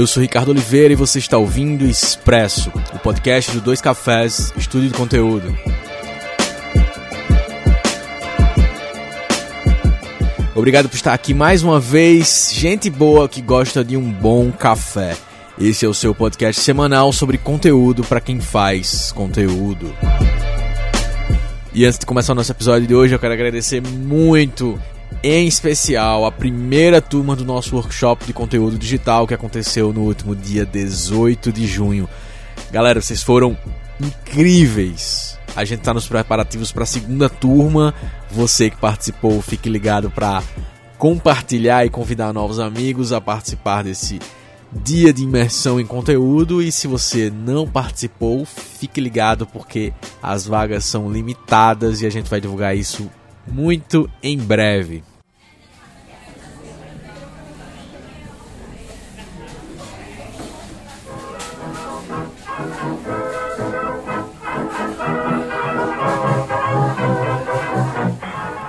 Eu sou Ricardo Oliveira e você está ouvindo Expresso, o podcast do Dois Cafés, estúdio de conteúdo. Obrigado por estar aqui mais uma vez, gente boa que gosta de um bom café. Esse é o seu podcast semanal sobre conteúdo para quem faz conteúdo. E antes de começar o nosso episódio de hoje, eu quero agradecer muito em especial a primeira turma do nosso workshop de conteúdo digital que aconteceu no último dia 18 de junho. Galera, vocês foram incríveis. A gente está nos preparativos para a segunda turma. Você que participou, fique ligado para compartilhar e convidar novos amigos a participar desse dia de imersão em conteúdo. E se você não participou, fique ligado porque as vagas são limitadas e a gente vai divulgar isso muito em breve.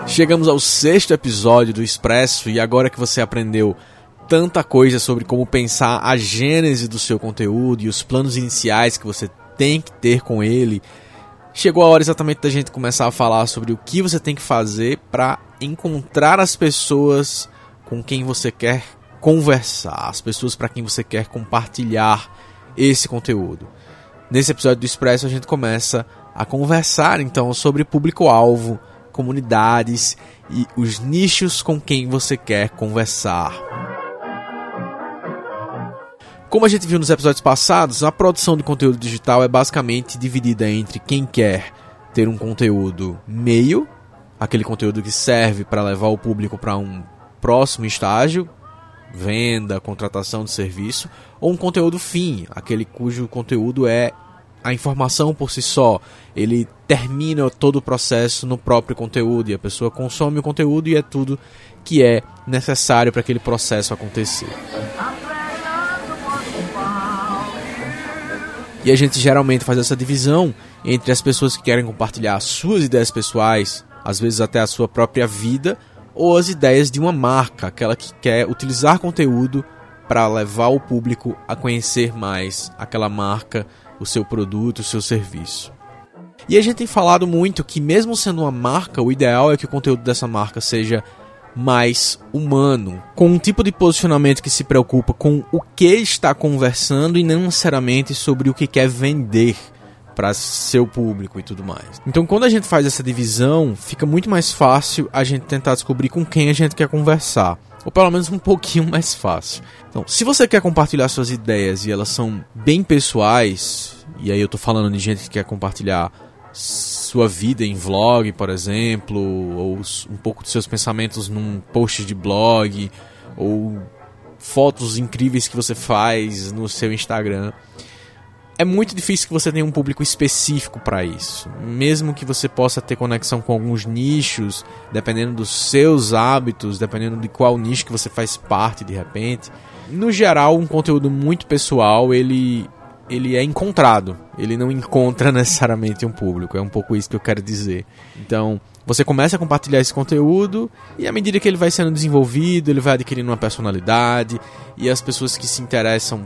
Chegamos ao sexto episódio do Expresso e agora que você aprendeu tanta coisa sobre como pensar a gênese do seu conteúdo e os planos iniciais que você tem que ter com ele, chegou a hora exatamente da gente começar a falar sobre o que você tem que fazer para encontrar as pessoas com quem você quer conversar, as pessoas para quem você quer compartilhar esse conteúdo. Nesse episódio do Expresso a gente começa a conversar então sobre público-alvo comunidades e os nichos com quem você quer conversar. Como a gente viu nos episódios passados, a produção de conteúdo digital é basicamente dividida entre quem quer ter um conteúdo meio, aquele conteúdo que serve para levar o público para um próximo estágio, venda, contratação de serviço, ou um conteúdo fim, aquele cujo conteúdo é a informação por si só, ele termina todo o processo no próprio conteúdo e a pessoa consome o conteúdo e é tudo que é necessário para aquele processo acontecer. E a gente geralmente faz essa divisão entre as pessoas que querem compartilhar suas ideias pessoais, às vezes até a sua própria vida, ou as ideias de uma marca, aquela que quer utilizar conteúdo para levar o público a conhecer mais aquela marca, o seu produto, o seu serviço. E a gente tem falado muito que, mesmo sendo uma marca, o ideal é que o conteúdo dessa marca seja mais humano, com um tipo de posicionamento que se preocupa com o que está conversando e não necessariamente sobre o que quer vender para seu público e tudo mais. Então, quando a gente faz essa divisão, fica muito mais fácil a gente tentar descobrir com quem a gente quer conversar, ou pelo menos um pouquinho mais fácil. Então, se você quer compartilhar suas ideias e elas são bem pessoais, e aí eu tô falando de gente que quer compartilhar sua vida em vlog, por exemplo, ou um pouco dos seus pensamentos num post de blog, ou fotos incríveis que você faz no seu Instagram. É muito difícil que você tenha um público específico para isso. Mesmo que você possa ter conexão com alguns nichos, dependendo dos seus hábitos, dependendo de qual nicho que você faz parte de repente. No geral, um conteúdo muito pessoal, ele ele é encontrado. Ele não encontra necessariamente um público. É um pouco isso que eu quero dizer. Então, você começa a compartilhar esse conteúdo e à medida que ele vai sendo desenvolvido, ele vai adquirindo uma personalidade e as pessoas que se interessam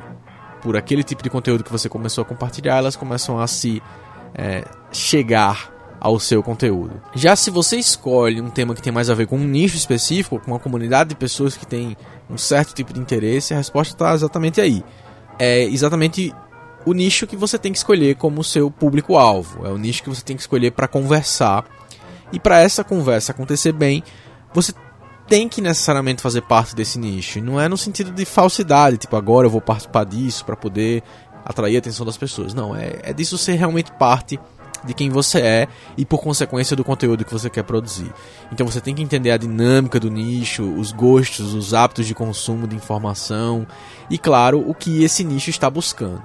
por aquele tipo de conteúdo que você começou a compartilhar, elas começam a se é, chegar ao seu conteúdo. Já se você escolhe um tema que tem mais a ver com um nicho específico, com uma comunidade de pessoas que tem um certo tipo de interesse, a resposta está exatamente aí. É exatamente o nicho que você tem que escolher como seu público-alvo. É o nicho que você tem que escolher para conversar. E para essa conversa acontecer bem, você tem que necessariamente fazer parte desse nicho. Não é no sentido de falsidade, tipo, agora eu vou participar disso para poder atrair a atenção das pessoas. Não, é, é disso ser realmente parte de quem você é e por consequência do conteúdo que você quer produzir. Então você tem que entender a dinâmica do nicho, os gostos, os hábitos de consumo de informação e, claro, o que esse nicho está buscando.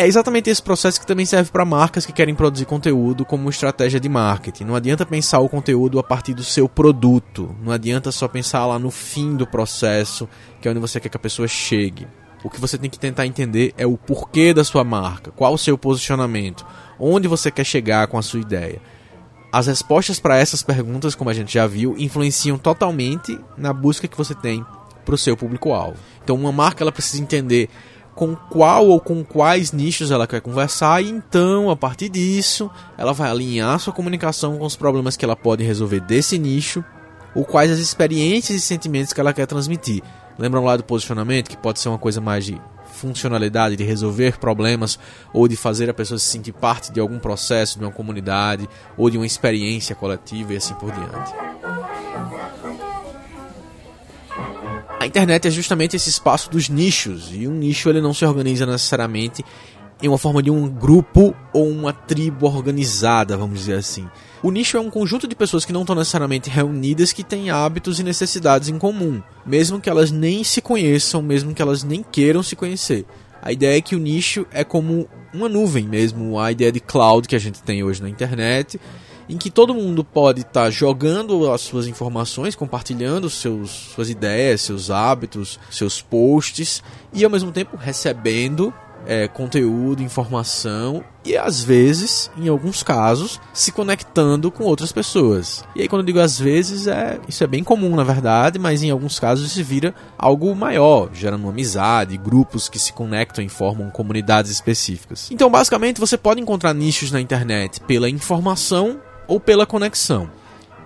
É exatamente esse processo que também serve para marcas que querem produzir conteúdo como estratégia de marketing. Não adianta pensar o conteúdo a partir do seu produto. Não adianta só pensar lá no fim do processo, que é onde você quer que a pessoa chegue. O que você tem que tentar entender é o porquê da sua marca, qual o seu posicionamento, onde você quer chegar com a sua ideia. As respostas para essas perguntas, como a gente já viu, influenciam totalmente na busca que você tem para o seu público-alvo. Então, uma marca ela precisa entender com qual ou com quais nichos ela quer conversar, e então, a partir disso, ela vai alinhar sua comunicação com os problemas que ela pode resolver desse nicho, ou quais as experiências e sentimentos que ela quer transmitir. Lembram lá do posicionamento, que pode ser uma coisa mais de funcionalidade, de resolver problemas, ou de fazer a pessoa se sentir parte de algum processo, de uma comunidade, ou de uma experiência coletiva e assim por diante. A internet é justamente esse espaço dos nichos, e um nicho ele não se organiza necessariamente em uma forma de um grupo ou uma tribo organizada, vamos dizer assim. O nicho é um conjunto de pessoas que não estão necessariamente reunidas que têm hábitos e necessidades em comum, mesmo que elas nem se conheçam, mesmo que elas nem queiram se conhecer. A ideia é que o nicho é como uma nuvem mesmo, a ideia de cloud que a gente tem hoje na internet, em que todo mundo pode estar tá jogando as suas informações, compartilhando seus, suas ideias, seus hábitos, seus posts e ao mesmo tempo recebendo é, conteúdo, informação e às vezes, em alguns casos, se conectando com outras pessoas. E aí quando eu digo às vezes, é, isso é bem comum na verdade, mas em alguns casos isso vira algo maior, gerando uma amizade, grupos que se conectam e formam comunidades específicas. Então basicamente você pode encontrar nichos na internet pela informação ou pela conexão.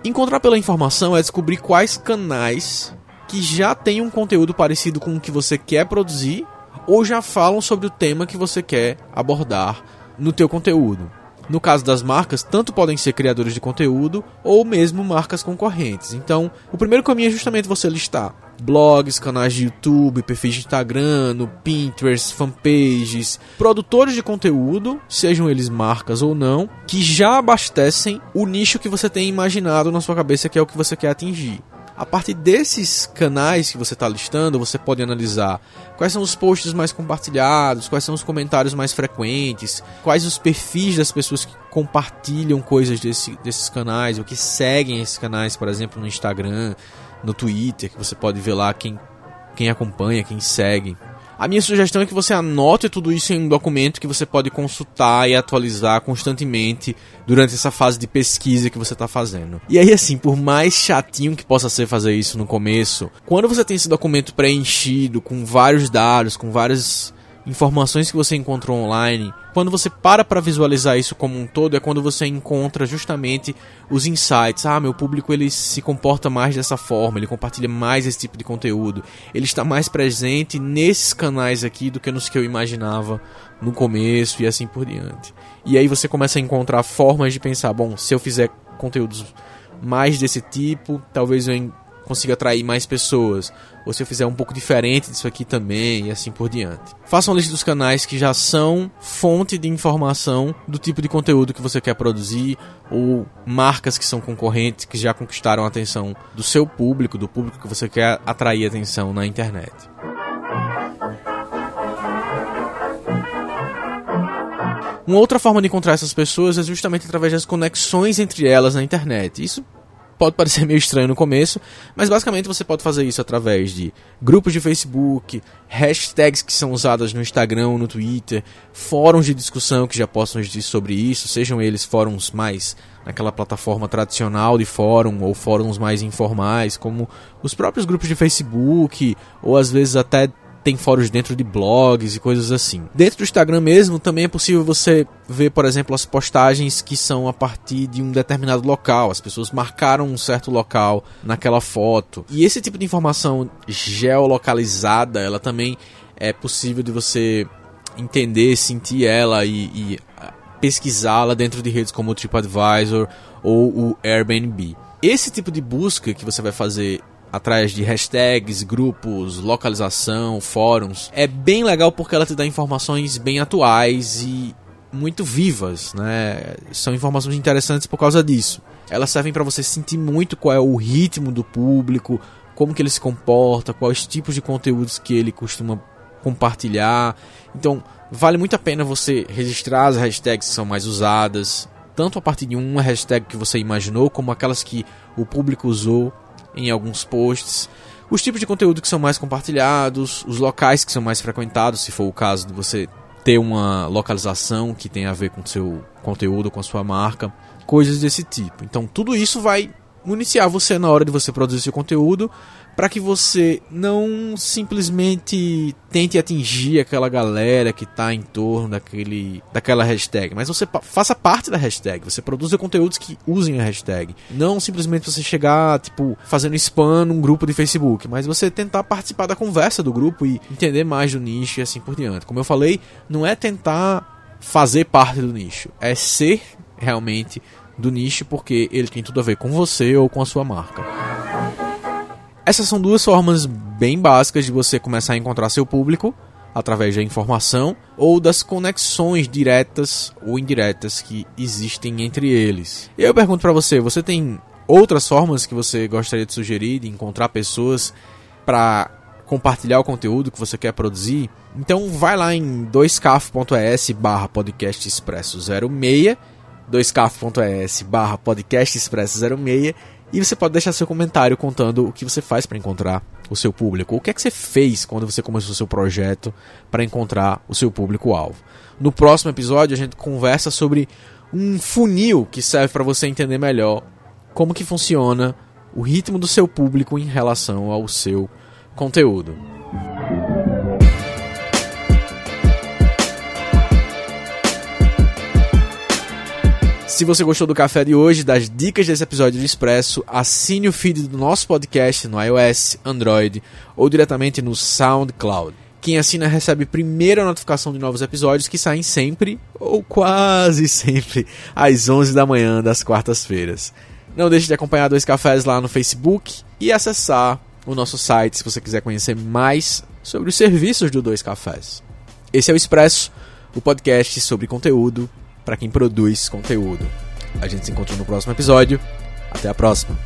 Encontrar pela informação é descobrir quais canais que já têm um conteúdo parecido com o que você quer produzir ou já falam sobre o tema que você quer abordar no teu conteúdo. No caso das marcas, tanto podem ser criadores de conteúdo ou mesmo marcas concorrentes. Então, o primeiro caminho é justamente você listar blogs, canais de YouTube, perfis de Instagram, no Pinterest, fanpages, produtores de conteúdo, sejam eles marcas ou não, que já abastecem o nicho que você tem imaginado na sua cabeça que é o que você quer atingir. A partir desses canais que você está listando, você pode analisar quais são os posts mais compartilhados, quais são os comentários mais frequentes, quais os perfis das pessoas que compartilham coisas desse, desses canais, ou que seguem esses canais, por exemplo, no Instagram, no Twitter, que você pode ver lá quem, quem acompanha, quem segue. A minha sugestão é que você anote tudo isso em um documento que você pode consultar e atualizar constantemente durante essa fase de pesquisa que você está fazendo. E aí, assim, por mais chatinho que possa ser fazer isso no começo, quando você tem esse documento preenchido com vários dados, com várias informações que você encontrou online, quando você para para visualizar isso como um todo, é quando você encontra justamente os insights. Ah, meu público ele se comporta mais dessa forma, ele compartilha mais esse tipo de conteúdo, ele está mais presente nesses canais aqui do que nos que eu imaginava no começo e assim por diante. E aí você começa a encontrar formas de pensar, bom, se eu fizer conteúdos mais desse tipo, talvez eu consiga atrair mais pessoas ou se eu fizer um pouco diferente disso aqui também, e assim por diante. Faça uma lista dos canais que já são fonte de informação do tipo de conteúdo que você quer produzir, ou marcas que são concorrentes que já conquistaram a atenção do seu público, do público que você quer atrair atenção na internet. Uma outra forma de encontrar essas pessoas é justamente através das conexões entre elas na internet. Isso pode parecer meio estranho no começo, mas basicamente você pode fazer isso através de grupos de Facebook, hashtags que são usadas no Instagram no Twitter, fóruns de discussão que já possam dizer sobre isso, sejam eles fóruns mais naquela plataforma tradicional de fórum ou fóruns mais informais, como os próprios grupos de Facebook, ou às vezes até tem fóruns dentro de blogs e coisas assim. Dentro do Instagram mesmo também é possível você ver, por exemplo, as postagens que são a partir de um determinado local. As pessoas marcaram um certo local naquela foto. E esse tipo de informação geolocalizada, ela também é possível de você entender, sentir ela e, e ah, pesquisá-la dentro de redes como o TripAdvisor ou o Airbnb. Esse tipo de busca que você vai fazer atrás de hashtags, grupos, localização, fóruns. É bem legal porque ela te dá informações bem atuais e muito vivas, né? São informações interessantes por causa disso. Elas servem para você sentir muito qual é o ritmo do público, como que ele se comporta, quais tipos de conteúdos que ele costuma compartilhar. Então, vale muito a pena você registrar as hashtags que são mais usadas, tanto a partir de uma hashtag que você imaginou, como aquelas que o público usou em alguns posts, os tipos de conteúdo que são mais compartilhados, os locais que são mais frequentados, se for o caso de você ter uma localização que tem a ver com seu conteúdo, com a sua marca, coisas desse tipo. Então, tudo isso vai municiar você na hora de você produzir seu conteúdo para que você não simplesmente tente atingir aquela galera que está em torno daquele, daquela hashtag, mas você faça parte da hashtag, você produza conteúdos que usem a hashtag. Não simplesmente você chegar, tipo, fazendo spam num grupo de Facebook, mas você tentar participar da conversa do grupo e entender mais do nicho e assim por diante. Como eu falei, não é tentar fazer parte do nicho, é ser realmente do nicho porque ele tem tudo a ver com você ou com a sua marca. Essas são duas formas bem básicas de você começar a encontrar seu público através da informação ou das conexões diretas ou indiretas que existem entre eles. E eu pergunto para você, você tem outras formas que você gostaria de sugerir de encontrar pessoas para compartilhar o conteúdo que você quer produzir? Então vai lá em 2caf.es barra podcast expresso 06 2caf.es barra podcast expresso 06 e você pode deixar seu comentário contando o que você faz para encontrar o seu público. O que é que você fez quando você começou o seu projeto para encontrar o seu público-alvo. No próximo episódio a gente conversa sobre um funil que serve para você entender melhor como que funciona o ritmo do seu público em relação ao seu conteúdo. Se você gostou do café de hoje, das dicas desse episódio do Expresso, assine o feed do nosso podcast no iOS, Android ou diretamente no SoundCloud. Quem assina recebe primeiro a notificação de novos episódios que saem sempre, ou quase sempre, às 11 da manhã das quartas-feiras. Não deixe de acompanhar Dois Cafés lá no Facebook e acessar o nosso site se você quiser conhecer mais sobre os serviços do Dois Cafés. Esse é o Expresso, o podcast sobre conteúdo para quem produz conteúdo. A gente se encontra no próximo episódio. Até a próxima.